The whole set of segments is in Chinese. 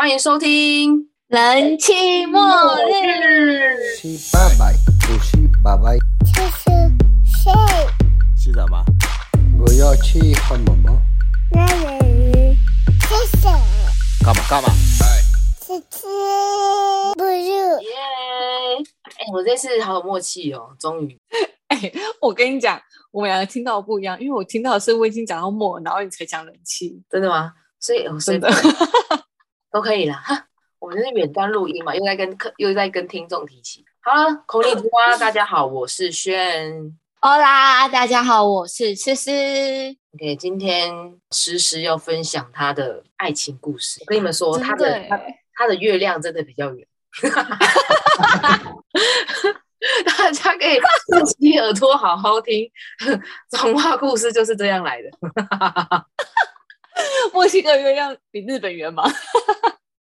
欢迎收听人气末日，七八百，不七八百，七十岁？是什么？我要去汉堡包。那人是谁？干嘛干嘛？是吃不是？耶！哎，我这次好有默契哦，终于。哎、我跟你讲，我们两个听到不一样，因为我听到的是我已经讲到末，然后你才讲人气，真的吗？所以我随真的便。都可以啦。哈，我们是远端录音嘛，又在跟客又在跟听众提起。好了，口里之花，大家好，我是轩。好啦，大家好，我是诗诗。OK，今天诗诗要分享她的爱情故事。我跟你们说，她的她她的月亮真的比较圆。大家可以竖起耳朵好好听，童话故事就是这样来的。墨西哥月亮比日本圆吗？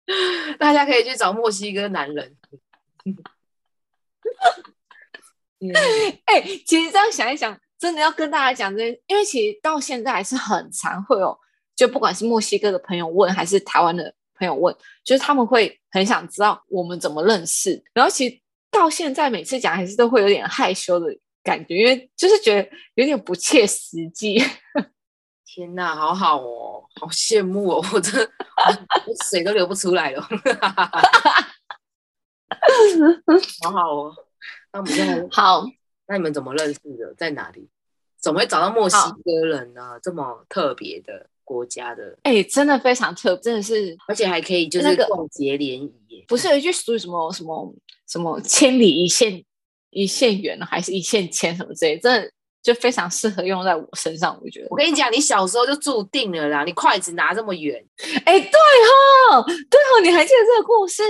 大家可以去找墨西哥男人。哎、其实这样想一想，真的要跟大家讲这，因为其实到现在还是很常会有，就不管是墨西哥的朋友问，还是台湾的朋友问，就是他们会很想知道我们怎么认识。然后其实到现在每次讲，还是都会有点害羞的感觉，因为就是觉得有点不切实际。天哪，好好哦，好羡慕哦！我真，我我水都流不出来了。好好哦，那我们现在，好，那你们怎么认识的？在哪里？怎么会找到墨西哥人呢？这么特别的国家的，哎、真的非常特，真的是而且还可以就是那个逛节联谊耶。不是有一句俗语什么什么什么千里一线一线缘，还是一线牵什么之类的，真的就非常适合用在我身上，我觉得我。跟你讲，你小时候就注定了啦，你筷子拿这么远，哎、对哦，对哦，你还记得这个故事？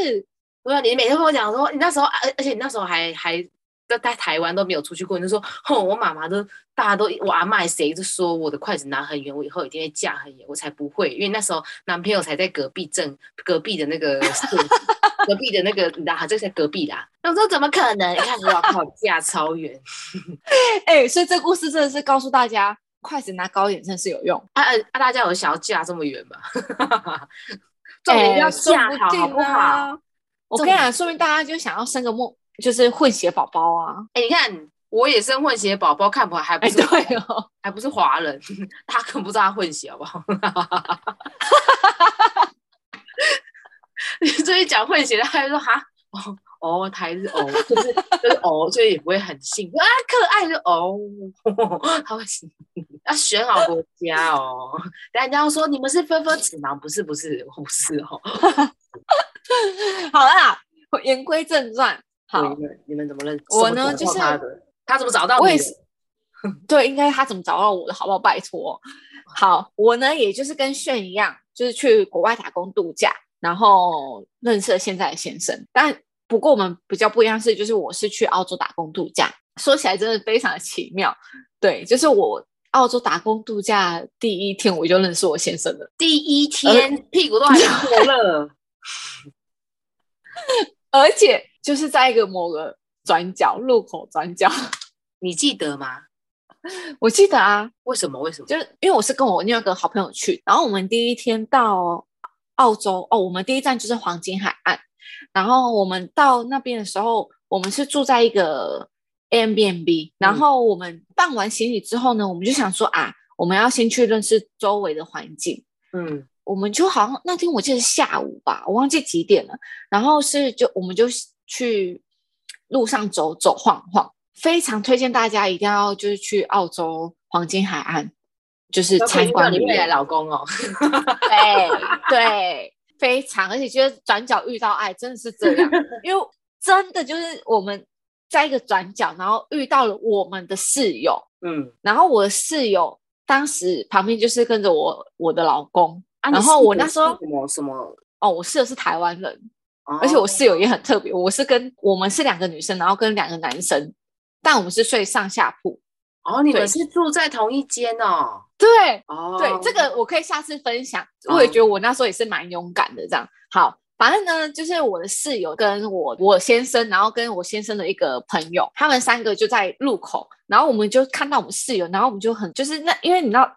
对啊，你每天跟我讲说，你那时候，而而且你那时候还还在在台湾都没有出去过，你就说，哼，我妈妈都大家都我阿妈谁就说我的筷子拿很远，我以后一定会嫁很远，我才不会，因为那时候男朋友才在隔壁镇，隔壁的那个县 隔壁的那个，你知道，这在隔壁啦。那我说怎么可能？你看，我靠，嫁超远 哎、所以这故事真的是告诉大家，筷子拿高一点真的是有用。啊啊！啊大家有想要嫁这么远吗？重点要哎说嫁好，好不好？啊？我跟你讲，说明大家就想要生个梦，就是混血宝宝啊！哎、你看，我也生混血宝宝，看不还不哎、是、对哦，还不是华人，大家根本不知道他混血，好不好？你这一讲混血，他就说哈哦哦，台是哦，就是就是哦，所以也不会很幸福啊，可爱就哦，他会要选好国家哦。等下人家要说你们是分分子吗？不是不是，我不是哦。好啦，言归正传。好你，们怎么认识？我呢就是他的，他怎么找到？我也是，对，应该他怎么找到我的，好不好？拜托。好，我呢，也就是跟炫一样，就是去国外打工度假，然后认识了现在的先生。但不过我们比较不一样是，就是我是去澳洲打工度假，说起来真的非常的奇妙。对，就是我澳洲打工度假第一天我就认识我先生了，第一天屁股都还没过热，而且就是在一个某个转角路口转角，你记得吗？我记得啊，为什么？为什么？就是因为我是跟我另外一个好朋友去，然后我们第一天到澳洲哦，我们第一站就是黄金海岸，然后我们到那边的时候，我们是住在一个 Airbnb，然后我们办完行李之后呢，我们就想说啊，我们要先去认识周围的环境，嗯，我们就好像那天我记得是下午吧，我忘记几点了。然后是就我们就去路上走走晃晃，非常推荐大家一定要就是去澳洲黄金海岸，就是参观旅你未来。老公哦，对对，非常，而且觉得转角遇到爱真的是这样，因为真的就是我们在一个转角，然后遇到了我们的室友，嗯，然后我的室友当时旁边就是跟着我我的老公。啊然后我那时候什么什么，哦，我室友是台湾人，哦而且我室友也很特别，我是跟我们是两个女生，然后跟两个男生，但我们是睡上下铺。哦，你们是住在同一间哦，对哦，对，这个我可以下次分享。我也觉得我那时候也是蛮勇敢的，这样。好，反正呢，就是我的室友跟我我先生，然后跟我先生的一个朋友，他们三个就在路口，然后我们就看到我们室友，然后我们就很就是那，因为你知道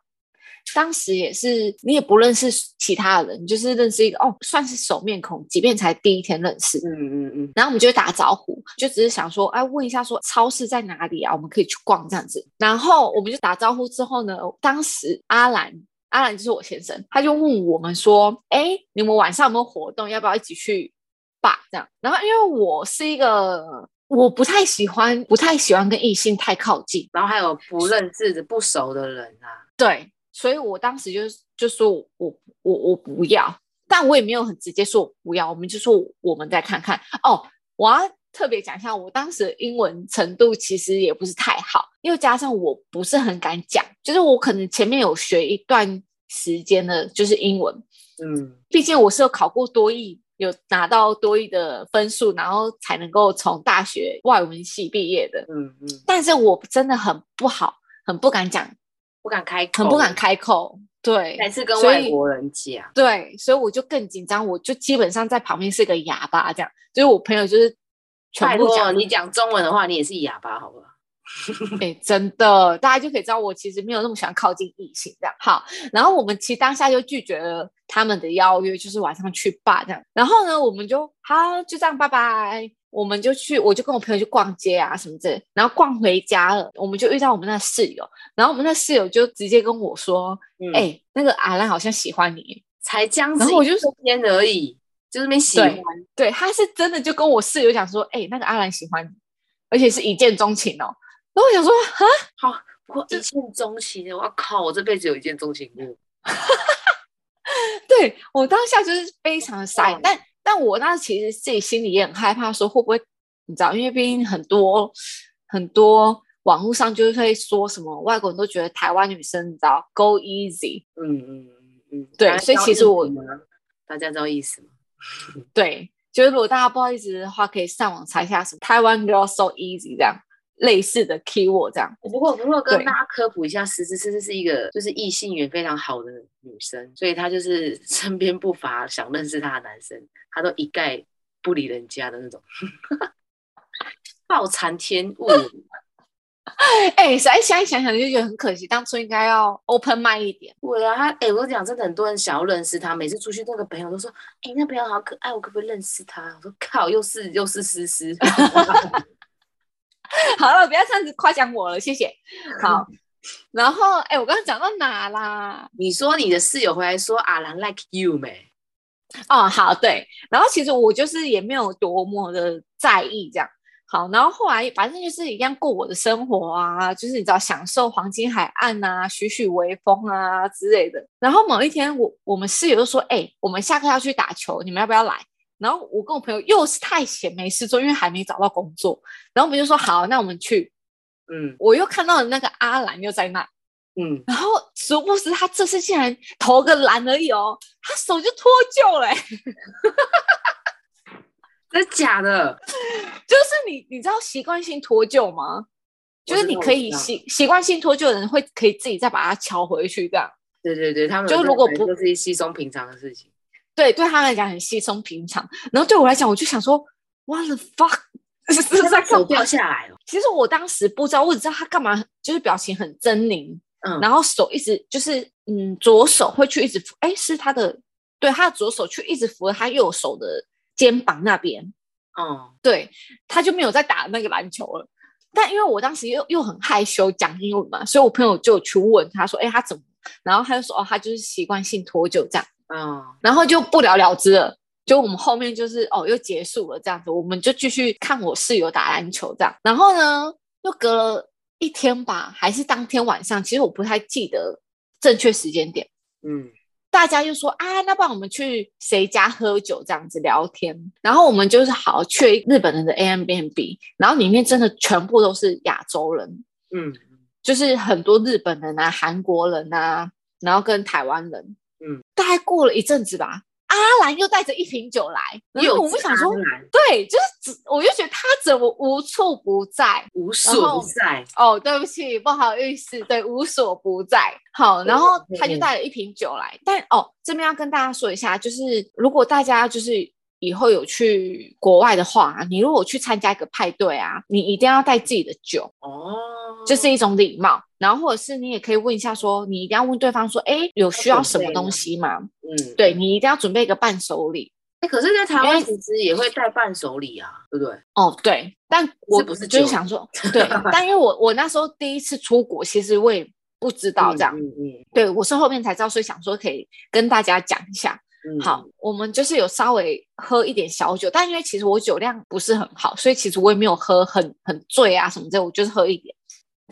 当时也是你也不认识其他人，你就是认识一个哦，算是熟面孔，即便才第一天认识。嗯嗯嗯，然后我们就会打招呼，就只是想说，哎，问一下说超市在哪里啊？我们可以去逛这样子。然后我们就打招呼之后呢，当时阿兰，阿兰就是我先生，他就问我们说，哎，你们晚上有没有活动？要不要一起去吧？这样。然后因为我是一个我不太喜欢，不太喜欢跟异性太靠近，然后还有不认识的、不熟的人啊，对，所以我当时就就说我我我我不要，但我也没有很直接说我不要，我们就说我们再看看哦。我要特别讲一下，我当时的英文程度其实也不是太好，又加上我不是很敢讲，就是我可能前面有学一段时间的，就是英文，嗯毕竟我是有考过多译，有拿到多译的分数，然后才能够从大学外文系毕业的。嗯嗯，但是我真的很不好，很不敢讲，不敢开口，很不敢，开口。对，还是跟外国人讲，对，所以我就更紧张，我就基本上在旁边是个哑巴，这样，就是我朋友就是全部讲，你讲中文的话，你也是哑巴，好不好？哎、真的，大家就可以知道我其实没有那么喜欢靠近异性这样。好，然后我们其实当下就拒绝了他们的邀约，就是晚上去吧这样。然后呢，我们就好就这样，拜拜。我们就去，我就跟我朋友去逛街啊什么之类，然后逛回家了，我们就遇到我们那室友，然后我们那室友就直接跟我说：“嗯哎、那个阿兰好像喜欢你。”才僵然后我就持一天而已，就是没喜欢对，对，他是真的就跟我室友讲说，哎、那个阿兰喜欢你，而且是一见钟情哦。然后我想说，啊，好，我一见钟情，我靠，我这辈子有一见钟情过，对我当下就是非常的傻眼，但但我那其实自己心里也很害怕，说会不会你知道，因为毕竟很多很多网络上就是会说什么外国人都觉得台湾女生你知道 go easy，嗯嗯嗯。嗯，对所以其实我大家知道意思吗？对，就是如果大家不好意思的话，可以上网查一下什么台湾 girl so easy 这样类似的 keyword 这样。不过不过跟大家科普一下，思思思思是一个就是异性缘非常好的女生，所以她就是 身边不乏想认识她的男生，她都一概不理人家的那种，暴残天物。哎、现在现在想想就觉得很可惜，当初应该要 open mind 一点。对啊，他哎、我讲，真的很多人想要认识他，每次出去那个朋友都说，哎、那朋友好可爱，我可不可以认识他？我说靠，又是又是思思。好了，不要这样子夸奖我了，谢谢。好，然后哎、我刚刚讲到哪啦？你说你的室友回来说阿兰 like you 没？哦，好，对。然后其实我就是也没有多么的在意这样。好，然后后来反正就是一样过我的生活啊，就是你知道享受黄金海岸啊、徐徐微风啊之类的。然后某一天我我们室友就说：“哎、我们下课要去打球，你们要不要来？”然后我跟我朋友又是太闲没事做，因为还没找到工作，然后我们就说：“好，那我们去。嗯”我又看到了那个阿兰又在那，嗯，然后殊不知他这次竟然投个篮而已哦，他手就脱臼了、欸。真的假的？就是你，你知道习惯性脱臼吗？就是你可以习习惯性脱臼的人会可以自己再把它敲回去，这样对对对，他们就如果不就是稀松平常的事情。对对他们来讲很稀松平常。然后对我来讲，我就想说，what the fuck，这是在掉下来了。其实我当时不知道，我只知道他干嘛，就是表情很狰狞，嗯，然后手一直就是嗯，左手会去一直扶，哎，是他的，对，他的左手去一直扶着他右手的肩膀那边，哦，对，他就没有再打那个篮球了。但因为我当时又又很害羞讲英文嘛，所以我朋友就去问他说：“哎，他怎么？”然后他就说：“哦，他就是习惯性脱臼这样。嗯，”然后就不了了之了。就我们后面就是哦，又结束了这样子，我们就继续看我室友打篮球这样。然后呢，又隔了一天吧，还是当天晚上，其实我不太记得正确时间点。嗯，大家又说啊，那不然我们去谁家喝酒这样子聊天，然后我们就是好去日本人的 A M B N B，然后里面真的全部都是亚洲人，嗯，就是很多日本人啊、韩国人啊，然后跟台湾人，嗯，大概过了一阵子吧，阿兰又带着一瓶酒来，然后我们想说，对，就是只我就觉得他怎么无处不在，无所不在。哦，对不起，不好意思，对，无所不在。好，然后他就嗯带了一瓶酒来，但哦，这边要跟大家说一下，就是如果大家就是以后有去国外的话，你如果去参加一个派对啊，你一定要带自己的酒，哦，这是一种礼貌。然后或者是你也可以问一下说，你一定要问对方说，哎，有需要什么东西吗？嗯，对你一定要准备一个伴手礼。哎，可是，在台湾其实也会带伴手礼啊，对不对？哦，对，但我不是就是想说，对，但因为我我那时候第一次出国，其实我也不知道这样，嗯嗯对我是后面才知道，所以想说可以跟大家讲一下。嗯，好，我们就是有稍微喝一点小酒，但因为其实我酒量不是很好，所以其实我也没有喝很很醉啊什么的，我就是喝一点。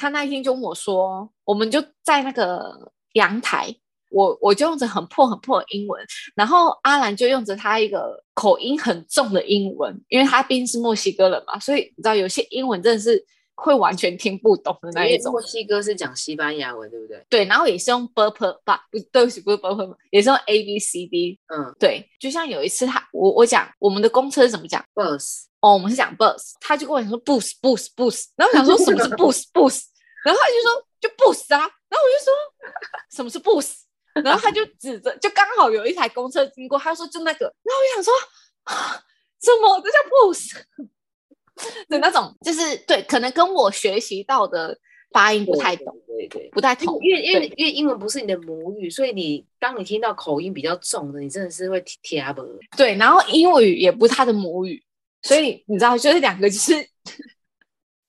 他那一天就跟我说，我们就在那个阳台，我我就用着很破很破的英文，然后阿兰就用着他一个口音很重的英文，因为他毕竟是墨西哥人嘛，所以你知道有些英文真的是会完全听不懂的那一种。墨西哥是讲西班牙文，对不对？对，然后也是用 b u r p 吧，不对不起，不是 b u r p 也是用 A B C D。嗯对，就像有一次他我我讲我们的公车是怎么讲，bus，哦，我们是讲 bus，他就跟我讲说 bus bus bus，然后我想说什么是 bus bus，然后他就说就不死啊，然后我就说 什么是不死？然后他就指着，就刚好有一台公车经过，他说就那个，然后我想说啊 什么？这叫不死？的那种，就是对，可能跟我学习到的发音不太懂，对对。不太同，因为因为因为英文不是你的母语，所以你当你听到口音比较重的，你真的是会贴不。对，然后英语也不是他的母语，所以你知道，就是两个就是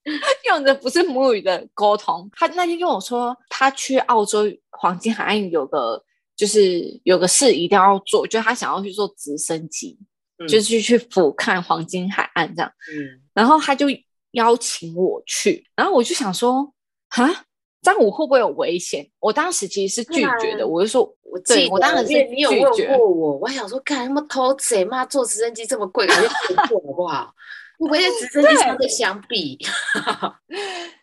用的不是母语的沟通。他那天跟我说，他去澳洲黄金海岸有个就是有个事一定要做，就是他想要去做直升机，嗯就是去俯瞰黄金海岸这样。嗯，然后他就邀请我去，然后我就想说，哈，这样我会不会有危险？我当时其实是拒绝的，啊我就说，我记得对我当时是因为你有问拒绝过我，我还想说，干他妈偷贼嘛坐直升机这么贵，我就不坐好不好？会不会在直升机上面相比？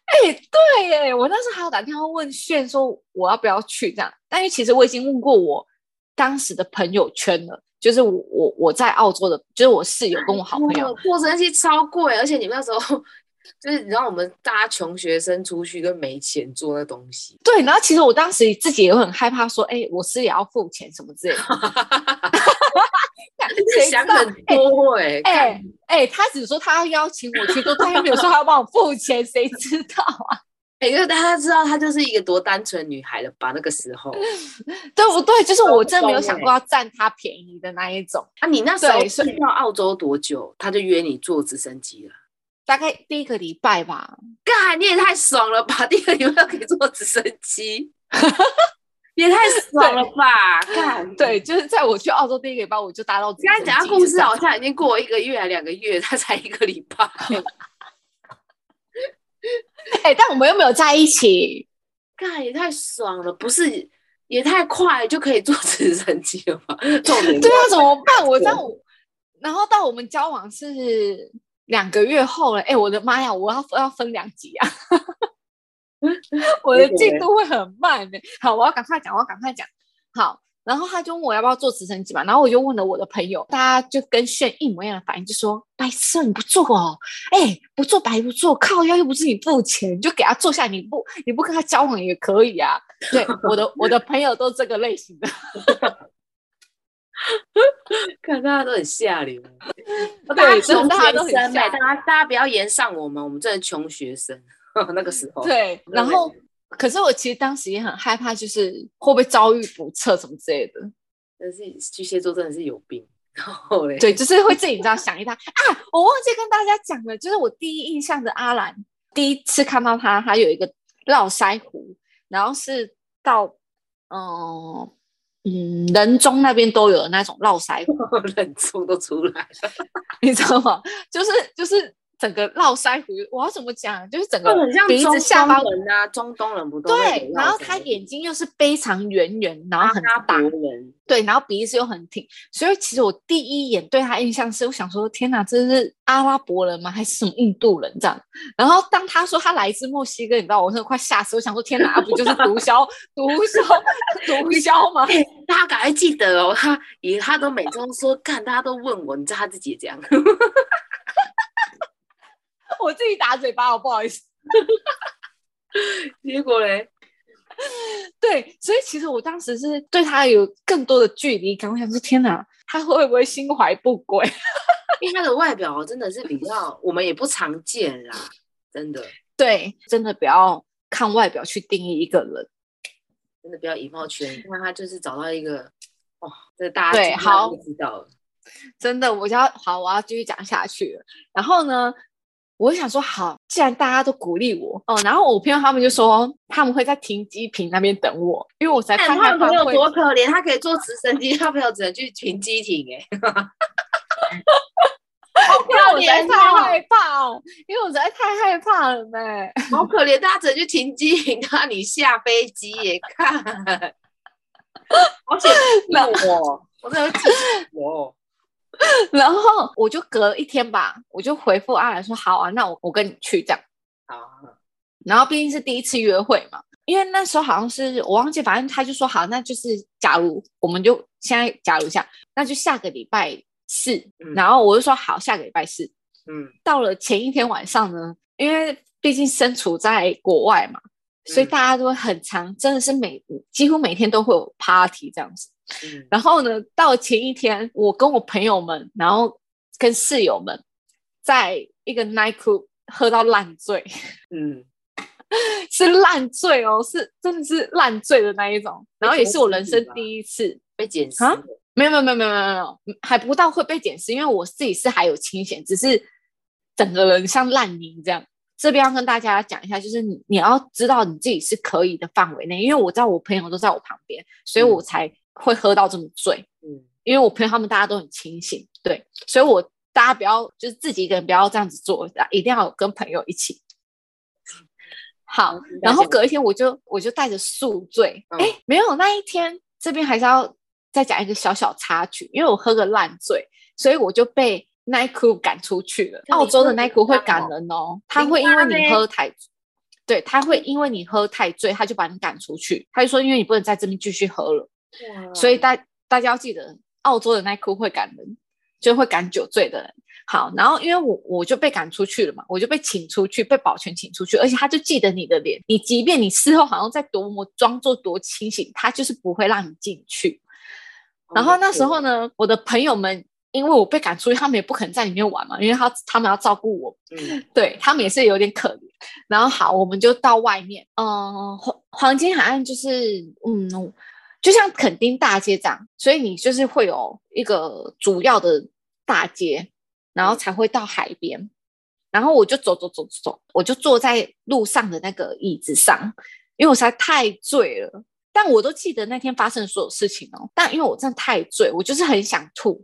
哎、对耶，我那时候还有打电话问炫说我要不要去这样，但因为其实我已经问过我当时的朋友圈了，就是我我我在澳洲的，就是我室友跟我好朋友，哇坐直升机超贵，而且你们那时候就是你知道我们大家穷学生出去跟没钱做那东西，对，然后其实我当时自己也很害怕说，哎、我是也要付钱什么之类 谁想很多哎、哎他只说他要邀请我去，做他又没有说他要帮我付钱，谁知道啊？哎，因为大家知道她就是一个多单纯女孩了吧？那个时候对不对？就是我真的没有想过要占他便宜的那一种。啊，你那时候去到澳洲多久，他就约你坐直升机了？大概第一个礼拜吧，干，你也太爽了吧！第一个礼拜可以坐直升机，也太爽了吧！干，对，就是在我去澳洲第一个礼拜，我就搭到直刚才升讲的故事好像已经过一个月还两个月，他才一个礼拜。哎、但我们又没有在一起，干也太爽了，不是也太快就可以做直升机了吗？重 点对啊，怎么办？我这样我，然后到我们交往是两个月后了，哎、我的妈呀，我要要分两集啊！我的进度会很慢的。好，我要赶快讲，我要赶快讲。好，然后他就问我要不要做直升机嘛，然后我就问了我的朋友，大家就跟炫一模一样的反应，就说：“白痴哦，你不做哦，哎，不做白不做，靠腰又不是你付钱，你就给他坐下，你不你不跟他交往也可以啊。”对，我的我的朋友都这个类型的。看大家都很下流，对大家穷大家都很学生欸下大家大家不要延上我们，我们真的穷学生。那个时候，对，然后可是我其实当时也很害怕，就是会不会遭遇不测什么之类的。但是巨蟹座真的是有病。然后嘞，对，就是会自己你知道想一大啊，我忘记跟大家讲了，就是我第一印象的阿兰，第一次看到他，他有一个络腮胡，然后是到嗯嗯人中那边都有的那种络腮胡，人中都出来了，你知道吗？就是就是整个络腮胡，我要怎么讲？就是整个鼻子下巴东人啊，中东人不都对，然后他眼睛又是非常圆圆，然后很大，伯人，对，然后鼻子又很挺，所以其实我第一眼对他印象是，我想说，天哪，这是阿拉伯人吗？还是什么印度人这样？然后当他说他来自墨西哥，你知道，我真的快吓死！我想说，天哪，不就是毒枭、毒枭、毒枭吗？大家赶快记得哦，他以他都每周说干，大家都问我，你知道他自己也这样，我自己打嘴巴，我不好意思。结果嘞，对，所以其实我当时是对他有更多的距离感。我想说，天哪，他会不会心怀不轨？因为他的外表真的是比较，我们也不常见啦，真的。对，真的不要看外表去定义一个人。真的不要以貌取人。你看他就是找到一个，哦，这大家对好就知道了。真的，我就要好，我要继续讲下去了。然后呢，我想说，好，既然大家都鼓励我，哦，然后我朋友他们就说他们会在停机坪那边等我，因为我实在看他朋友多可怜，他可以坐直升机，他朋友只能去停机坪、哎，好可怜哦太害怕哦，因为我实在太害怕了呢。好可怜，大家只能去停机坪，让你下飞机耶，看，好险我，我真的死我。然后我就隔了一天吧，我就回复阿兰说：“好啊，那我我跟你去这样。好，”然后毕竟是第一次约会嘛，因为那时候好像是我忘记，反正他就说好，那就是假如我们就现在假如一下，那就下个礼拜四。嗯然后我就说好，下个礼拜四。嗯，到了前一天晚上呢，因为毕竟身处在国外嘛，所以嗯大家都会很常，真的是每几乎每天都会有 party 这样子。嗯然后呢，到了前一天，我跟我朋友们，然后跟室友们，在一个 night club 喝到烂醉，嗯，是烂醉哦，是真的是烂醉的那一种。然后也是我人生第一次，被捡尸啊，没有没有没有没有没有没有，还不到会被检视，因为我自己是还有清醒，只是整个人像烂泥这样。这边要跟大家讲一下，就是你你要知道你自己是可以的范围内，因为我知道我朋友都在我旁边，所以我才会喝到这么醉。嗯，因为我朋友他们大家都很清醒，对，所以我大家不要就是自己一个人不要这样子做，一定要跟朋友一起。好，然后隔一天我就我就带着宿醉，哎、嗯没有那一天这边还是要再讲一个小小插曲，因为我喝个烂醉，所以我就被奈库赶出去了。澳洲的喝奈库会赶人哦，他会因为你喝太，对，他会因为你喝太醉，他就把你赶出去，他就说因为你不能在这边继续喝了。所以大大家要记得，澳洲的耐库会赶人，就会赶酒醉的人。好，然后因为我我就被赶出去了嘛，我就被请出去，被保全请出去，而且他就记得你的脸，你即便你事后好像在多么装作多清醒，他就是不会让你进去。然后那时候呢，我的朋友们因为我被赶出去，他们也不肯在里面玩嘛，因为他他们要照顾我，嗯，对他们也是有点可怜。然后好，我们就到外面，嗯、黄黄金海岸就是，嗯，就像垦丁大街这样，所以你就是会有一个主要的大街，然后才会到海边。然后我就走走走走走，我就坐在路上的那个椅子上，因为我实在太醉了。但我都记得那天发生的所有事情哦。但因为我真的太醉，我就是很想吐，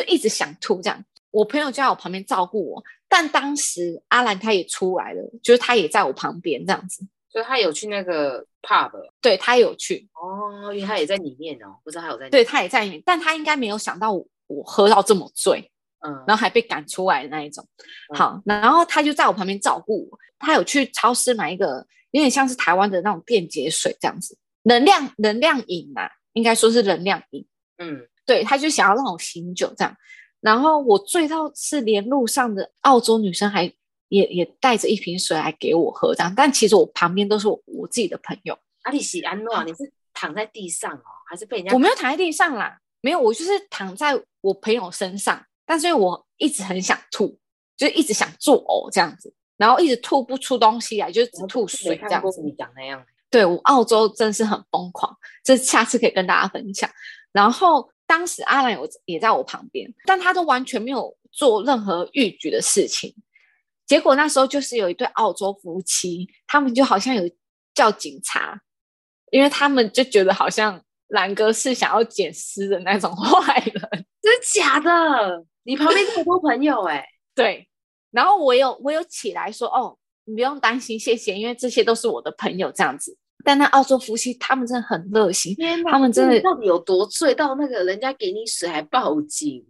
就一直想吐这样。我朋友就在我旁边照顾我，但当时阿兰他也出来了，就是他也在我旁边这样子。所以他有去那个 pub 对他有去，哦，因为他也在里面哦，不知道他有在，对，他也在里面，但他应该没有想到我我喝到这么醉，嗯，然后还被赶出来的那一种。嗯好，然后他就在我旁边照顾我，他有去超市买一个有点像是台湾的那种电解水这样子，能量能量饮啊，应该说是能量饮。嗯，对，他就想要让我醒酒这样。然后我醉到是连路上的澳洲女生还也也带着一瓶水来给我喝这样，但其实我旁边都是我我自己的朋友，阿里喜安诺，你是躺在地上哦，还是被人家？我没有躺在地上啦，没有，我就是躺在我朋友身上，但是我一直很想吐，就是一直想作呕这样子，然后一直吐不出东西来，就是只吐水这样子。你讲那样，对我澳洲真是很疯狂，这下次可以跟大家分享。然后当时阿兰有也在我旁边，但他都完全没有做任何逾矩的事情。结果那时候就是有一对澳洲夫妻，他们就好像有叫警察，因为他们就觉得好像兰哥是想要捡尸的那种 坏人。真的假的？你旁边这么多朋友哎，对，然后我有我有起来说哦，你不用担心，谢谢，因为这些都是我的朋友这样子。但那澳洲夫妻他们真的很热心，他们真的到底有多醉到那个人家给你水还报警？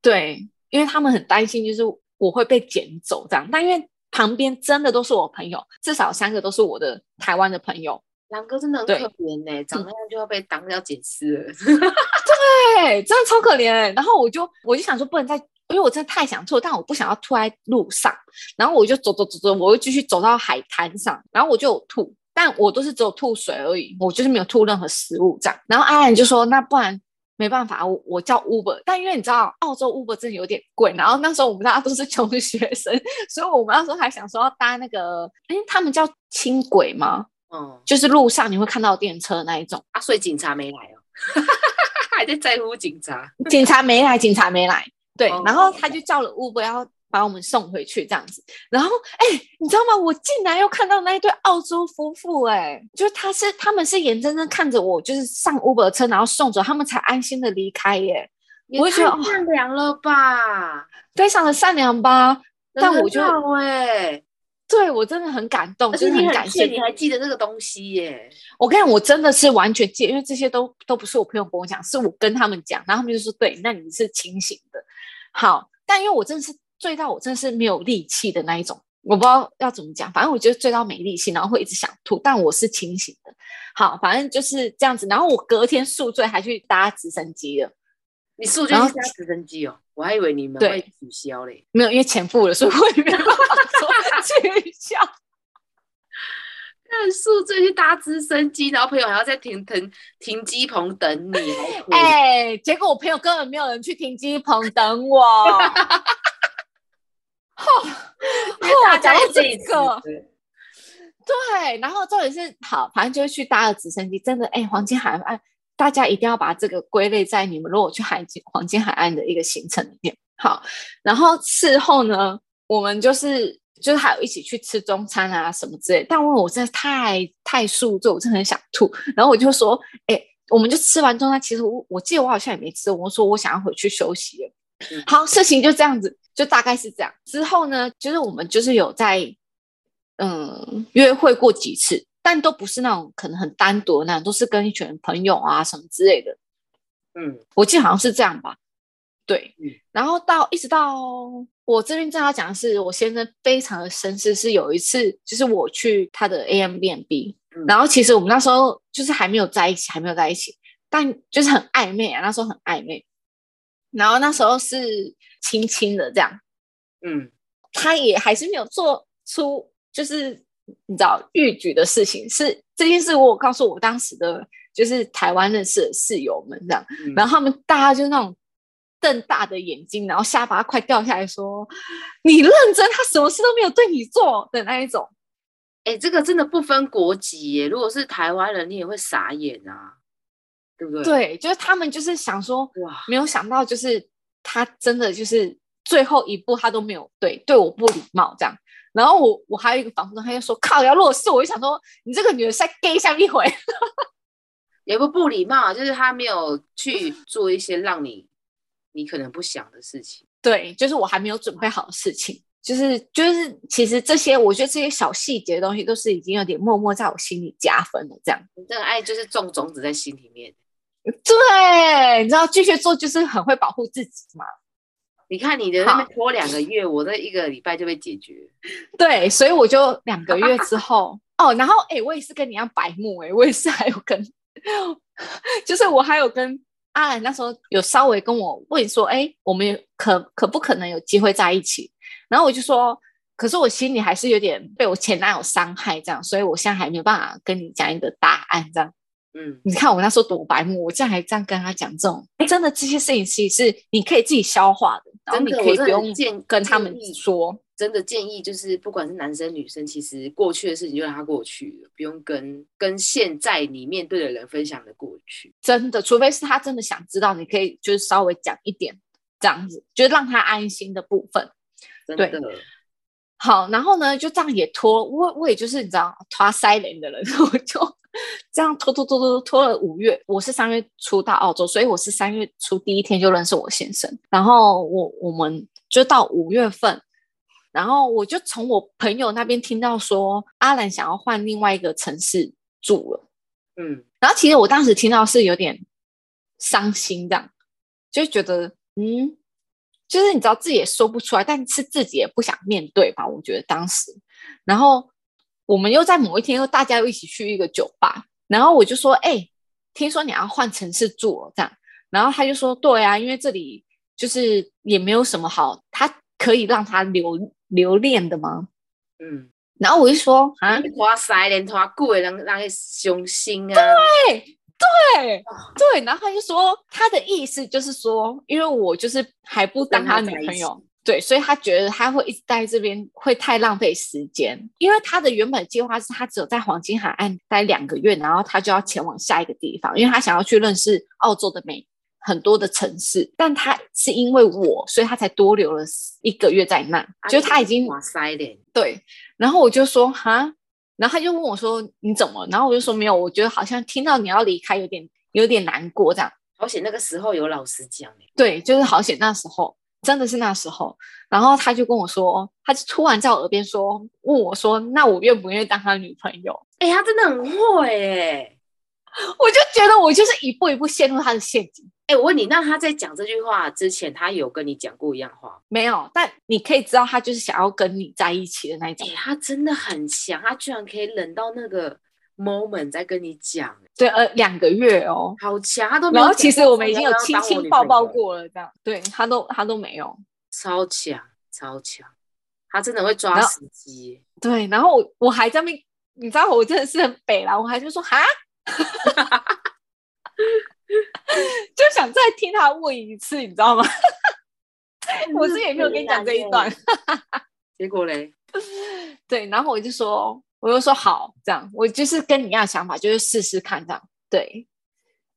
对，因为他们很担心，就是我会被捡走这样。但因为旁边真的都是我朋友，至少三个都是我的台湾的朋友。狼哥真的很可对怜呢，长那样就要被当要捡尸了。对，真的超可怜、欸。然后我就我就想说，不能再，因为我真的太想吐，但我不想要吐在路上。然后我就走走走走，我又继续走到海滩上，然后我就有吐，但我都是只有吐水而已，我就是没有吐任何食物这样。然后阿兰就说：“那不然没办法，我我叫 Uber，但因为你知道澳洲 Uber 真的有点贵，然后那时候我们大家都是穷学生，所以我们那时候还想说要搭那个，哎，他们叫轻轨吗？嗯就是路上你会看到电车那一种。啊，所以警察没来哦，还在在乎警察。警察没来，警察没来，对，哦然后他就叫了 Uber 要把我们送回去这样子，然后哎，你知道吗？我竟然又看到那一对澳洲夫妇，哎，就是他是他们是眼睁睁看着我就是上 Uber 车，然后送走，他们才安心的离开耶，我也就觉得善良了吧？非常的善良吧。但我就哎，对我真的很感动，而且真的很贱，很感谢你还记得这个东西耶？我跟你讲，我真的是完全记，因为这些都都不是我朋友跟我讲，是我跟他们讲，然后他们就说对，那你是清醒的。好，但因为我真的是醉到我真的是没有力气的那一种，我不知道要怎么讲，反正我觉得醉到没力气，然后会一直想吐，但我是清醒的。好，反正就是这样子。然后我隔天宿醉还去搭直升机了，你宿醉去搭直升机哦，我还以为你们对会取消嘞。没有因为钱付了，所以我也没有办法说 取消。那宿醉去搭直升机，然后朋友还要在停停停机棚等你，哎、结果我朋友根本没有人去停机棚等我。因为大家讲到这也这个，对，然后重点是好，反正就是去搭了直升机，真的哎，黄金海岸，大家一定要把这个归类在你们如果去海金黄金海岸的一个行程里面。好，然后事后呢，我们就是就是还有一起去吃中餐啊什么之类，但因为我真的太太宿醉，我真的很想吐，然后我就说，哎，我们就吃完中餐，其实我我记得我好像也没吃，我说我想要回去休息了。嗯好，事情就这样子，就大概是这样。之后呢，就是我们就是有在嗯约会过几次，但都不是那种可能很单独的那种，都是跟一群朋友啊什么之类的。嗯我记得好像是这样吧。对，嗯然后到一直到我这边正要讲的是，我先生非常的绅士，是有一次就是我去他的 A M B N B，、嗯然后其实我们那时候就是还没有在一起，还没有在一起，但就是很暧昧啊，那时候很暧昧。然后那时候是亲亲的这样，嗯，他也还是没有做出就是你知道逾矩的事情。是这件事，我有告诉我当时的就是台湾认识的室友们这样，嗯然后他们大家就是那种瞪大的眼睛，然后下巴快掉下来说：“你认真？他什么事都没有对你做的那一种。哎、这个真的不分国籍耶。如果是台湾人，你也会傻眼啊，对不”对？，对，就是他们就是想说，哇，没有想到就是他真的就是最后一步他都没有对对我不礼貌这样。然后我我还有一个房东，他就说：“靠，要如果是我，就想说你这个女的是在 gay 下一回。”也不不礼貌啊，就是他没有去做一些让你你可能不想的事情。对，就是我还没有准备好的事情，就是就是，其实这些我觉得这些小细节的东西都是已经有点默默在我心里加分了。这样，你这个爱就是种种子在心里面。对，你知道巨蟹座就是很会保护自己嘛。你看你的那边拖两个月，我的一个礼拜就被解决。对，所以我就两个月之后哦，然后哎，我也是跟你一样白目哎，我也是还有跟，就是我还有跟阿兰那时候有稍微跟我问说，哎，我们有可可不可能有机会在一起？然后我就说，可是我心里还是有点被我前男友伤害这样，所以我现在还没有办法跟你讲一个答案这样。嗯，你看我那时候多白目，我竟然还这样跟他讲这种，真的这些事情其实是你可以自己消化的，然后你真的我可以不用建跟他们建议说。真的建议就是，不管是男生女生，其实过去的事情就让它过去了，不用跟跟现在你面对的人分享的过去。真的，除非是他真的想知道，你可以就是稍微讲一点这样子，就是让他安心的部分。对真的，好，然后呢，就这样也拖，我我也就是你知道拖塞人的人，我就这样拖拖拖拖拖了五月。我是三月初到澳洲，所以我是三月初第一天就认识我先生，然后我我们就到五月份，然后我就从我朋友那边听到说阿兰想要换另外一个城市住了。嗯，然后其实我当时听到是有点伤心，这样就觉得嗯，就是你知道自己也说不出来，但是自己也不想面对吧？我觉得当时，然后我们又在某一天又大家又一起去一个酒吧，然后我就说，哎、听说你要换城市住了，这样，然后他就说，对啊，因为这里就是也没有什么好，他可以让他留留恋的吗？嗯，然后我就说啊，拖塞连拖久的人让人伤心啊。对，对对，然后他就说他的意思就是说，因为我就是还不当他女朋友，对，所以他觉得他会一直待这边会太浪费时间，因为他的原本计划是他只有在黄金海岸待两个月，然后他就要前往下一个地方，因为他想要去认识澳洲的每很多的城市，但他是因为我，所以他才多留了一个月在那，就是他已经哇塞脸，对，然后我就说哈，然后他就问我说你怎么？然后我就说没有，我觉得好像听到你要离开有点有点难过这样。好险那个时候有老师讲哎，对，就是好险那时候真的是那时候。然后他就跟我说，他就突然在我耳边说，问我说，那我愿不愿意当他女朋友？哎、他真的很会哎。我就觉得我就是一步一步陷入他的陷阱。哎、我问你，那他在讲这句话之前，他有跟你讲过一样话吗？没有，但你可以知道他就是想要跟你在一起的那一种哎、。他真的很强，他居然可以忍到那个 moment 在跟你讲，对，呃，两个月哦。好强，他都没有然后其实我们已经有亲亲抱抱过了，这样对他都他都没有。超强超强，他真的会抓时机。对，然后我我还在那边，你知道我真的是很北啦，我还就说哈，就想再听他问一次，你知道吗？我之前也没有跟你讲这一段，结果嘞，对，然后我就说，我就说好，这样，我就是跟你一样想法，就是试试看这样，对，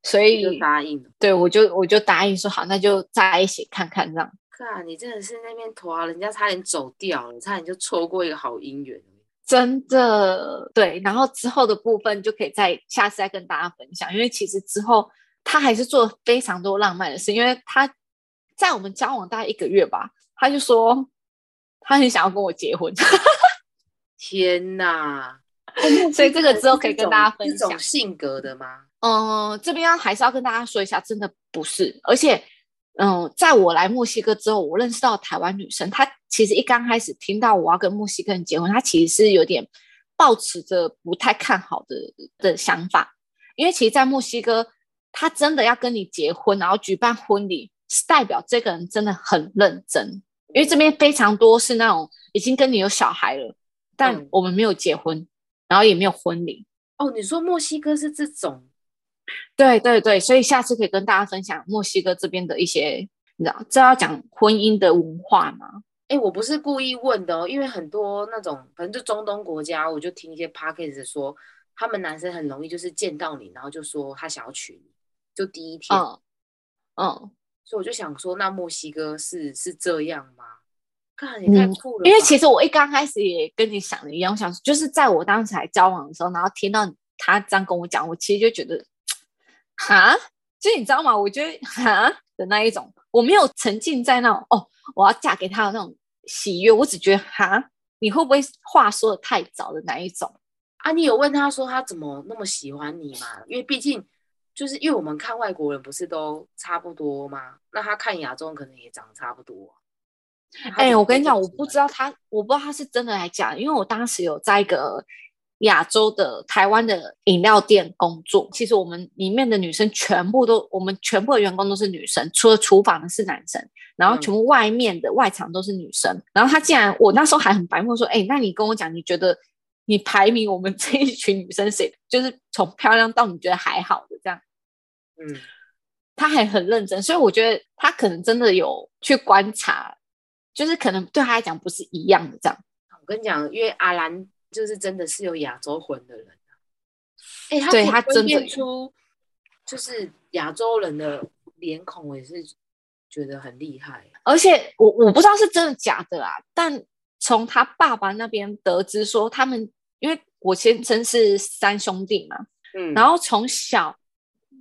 所以就以答应了。对我就我就答应说好，那就在一起看看这样。啊，你真的是那边拖啊，人家差点走掉了，差点就错过一个好姻缘。真的对，然后之后的部分就可以再下次再跟大家分享，因为其实之后他还是做了非常多浪漫的事，因为他在我们交往大概一个月吧，他就说他很想要跟我结婚，天哪！所以这个之后可以跟大家分享这种。性格的吗？嗯，这边要还是要跟大家说一下，真的不是，而且，嗯，在我来墨西哥之后，我认识到台湾女生，她其实一刚开始听到我要跟墨西哥人结婚，她其实是有点抱持着不太看好的的想法，因为其实，在墨西哥，他真的要跟你结婚，然后举办婚礼，是代表这个人真的很认真，因为这边非常多是那种已经跟你有小孩了，但嗯我们没有结婚，然后也没有婚礼。哦，你说墨西哥是这种，对对对，所以下次可以跟大家分享墨西哥这边的一些，你知道，这要讲婚姻的文化吗？哎，我不是故意问的哦，因为很多那种，反正就中东国家，我就听一些 p a c k a g e 说，他们男生很容易就是见到你，然后就说他想要娶你，就第一天，嗯嗯，所以我就想说，那墨西哥是是这样吗？看也太嗯酷了吧，因为其实我一刚开始也跟你想的一样，我想就是在我当时还交往的时候，然后听到他这样跟我讲，我其实就觉得，哈，就是你知道吗？我觉得哈的那一种，我没有沉浸在那种哦，我要嫁给他的那种喜悦，我只觉得哈，你会不会话说的太早的那一种？啊，你有问他说他怎么那么喜欢你吗？因为毕竟就是因为我们看外国人不是都差不多吗？那他看亚洲人可能也长得差不多啊。哎、我跟你讲，我不知道，他，我不知道他是真的还假的，因为我当时有在一个亚洲的台湾的饮料店工作。其实我们里面的女生全部都，我们全部的员工都是女生，除了厨房的是男生，然后嗯全部外面的外场都是女生。然后他竟然，我那时候还很白目说，哎、那你跟我讲，你觉得你排名我们这一群女生谁，就是从漂亮到你觉得还好的这样。嗯，他还很认真，所以我觉得他可能真的有去观察，就是可能对他来讲不是一样的这样。我跟你讲，因为阿兰就是真的是有亚洲魂的人啊。哎、他对他真的出就是亚洲人的脸孔，我也是觉得很厉害。而且我我不知道是真的假的啊，但从他爸爸那边得知说，他们因为我先生是三兄弟嘛，嗯，然后从小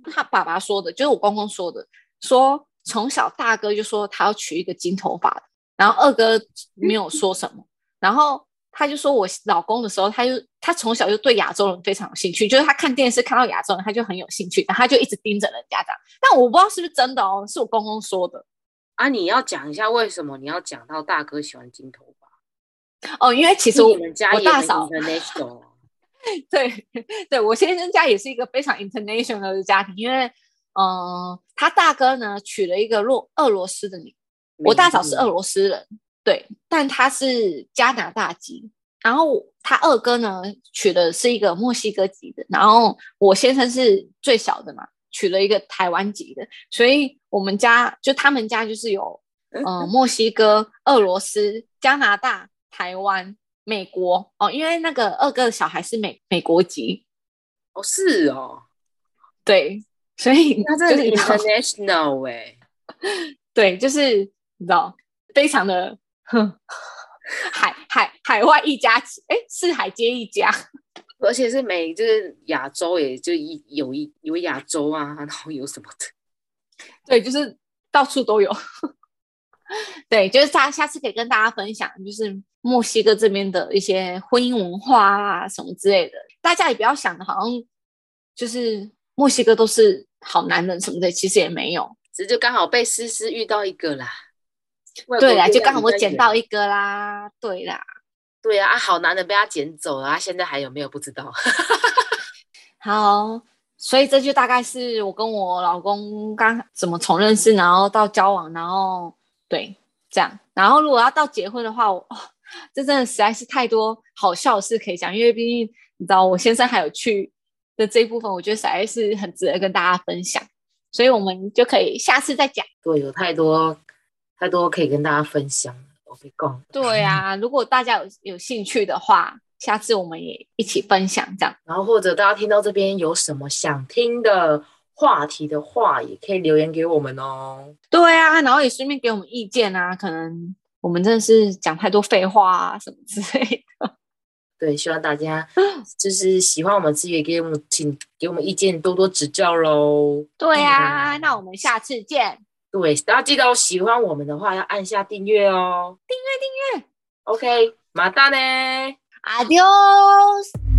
他爸爸说的，就是我公公说的，说从小大哥就说他要娶一个金头发的，然后二哥没有说什么，然后他就说我老公的时候，他就他从小就对亚洲人非常有兴趣，就是他看电视看到亚洲人，他就很有兴趣，然后他就一直盯着人家这样。但我不知道是不是真的哦，是我公公说的啊，你要讲一下为什么你要讲到大哥喜欢金头发？哦，因为其实我们家我大嫂 对对，我先生家也是一个非常 international 的家庭，因为嗯、呃他大哥呢娶了一个洛俄罗斯的女，我大嫂是俄罗斯人，对，但他是加拿大籍，然后他二哥呢娶的是一个墨西哥籍的，然后我先生是最小的嘛，娶了一个台湾籍的，所以我们家就他们家就是有 呃墨西哥、俄罗斯、加拿大、台湾、美国哦，因为那个二哥的小孩是美美国籍，哦，是哦，对，所以那真的就是 international 哎、对，就是你知道，非常的哼，海海海外一家亲，哎，四海皆一家。而且是美，就是亚洲，也就一有一有亚洲啊，然后有什么的，对，就是到处都有。对，就是大下次可以跟大家分享，就是墨西哥这边的一些婚姻文化啊什么之类的。大家也不要想的好像就是墨西哥都是好男人什么的，其实也没有。只是就刚好被思思遇到一个啦。对啦，就刚好我捡捡到一个啦。对啦，对啊，啊好男人被他捡走了，他现在还有没有不知道？好，所以这就大概是我跟我老公刚怎么从认识，然后到交往，然后对这样，然后如果要到结婚的话，我、哦、这真的实在是太多好笑的事可以讲，因为毕竟你知道我先生还有去的这一部分，我觉得实在是很值得跟大家分享，所以我们就可以下次再讲。对，有太多太多可以跟大家分享了。我被告，对啊，如果大家有有兴趣的话，下次我们也一起分享这样。然后或者大家听到这边有什么想听的话题的话，也可以留言给我们哦。对啊，然后也顺便给我们意见啊，可能我们真的是讲太多废话啊什么之类的。对，希望大家 就是喜欢我们资源，给我们请给我们意见，多多指教喽。对啊，那我们下次见。对，大家记得哦喜欢我们的话要按下订阅哦。订阅订阅，OK，马达呢？Adios。